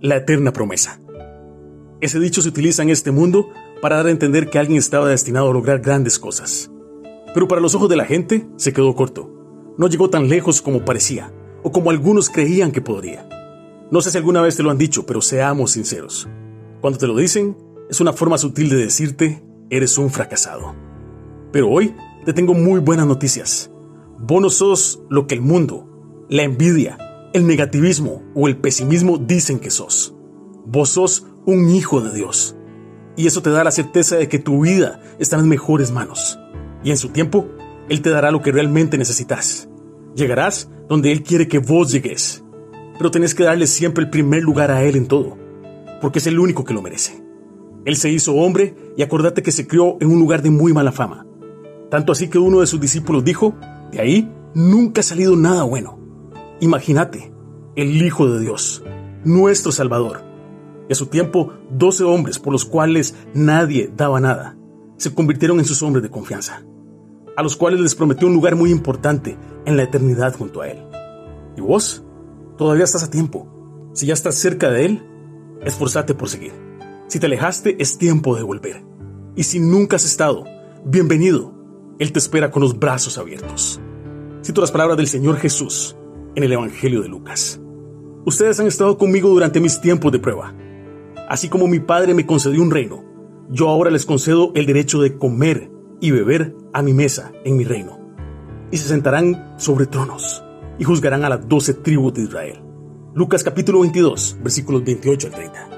la eterna promesa. Ese dicho se utiliza en este mundo para dar a entender que alguien estaba destinado a lograr grandes cosas. Pero para los ojos de la gente se quedó corto. No llegó tan lejos como parecía, o como algunos creían que podría. No sé si alguna vez te lo han dicho, pero seamos sinceros. Cuando te lo dicen, es una forma sutil de decirte, eres un fracasado. Pero hoy te tengo muy buenas noticias. Vos no sos lo que el mundo, la envidia, el negativismo o el pesimismo dicen que sos. Vos sos un hijo de Dios. Y eso te da la certeza de que tu vida está en mejores manos. Y en su tiempo, Él te dará lo que realmente necesitas. Llegarás donde Él quiere que vos llegues. Pero tenés que darle siempre el primer lugar a Él en todo, porque es el único que lo merece. Él se hizo hombre y acordate que se crió en un lugar de muy mala fama. Tanto así que uno de sus discípulos dijo, de ahí nunca ha salido nada bueno. Imagínate, el Hijo de Dios, nuestro Salvador. Y a su tiempo, doce hombres por los cuales nadie daba nada, se convirtieron en sus hombres de confianza, a los cuales les prometió un lugar muy importante en la eternidad junto a Él. ¿Y vos? Todavía estás a tiempo. Si ya estás cerca de Él, esforzate por seguir. Si te alejaste, es tiempo de volver. Y si nunca has estado, bienvenido. Él te espera con los brazos abiertos. Cito las palabras del Señor Jesús en el Evangelio de Lucas. Ustedes han estado conmigo durante mis tiempos de prueba. Así como mi Padre me concedió un reino, yo ahora les concedo el derecho de comer y beber a mi mesa en mi reino. Y se sentarán sobre tronos y juzgarán a las doce tribus de Israel. Lucas capítulo 22, versículos 28 al 30.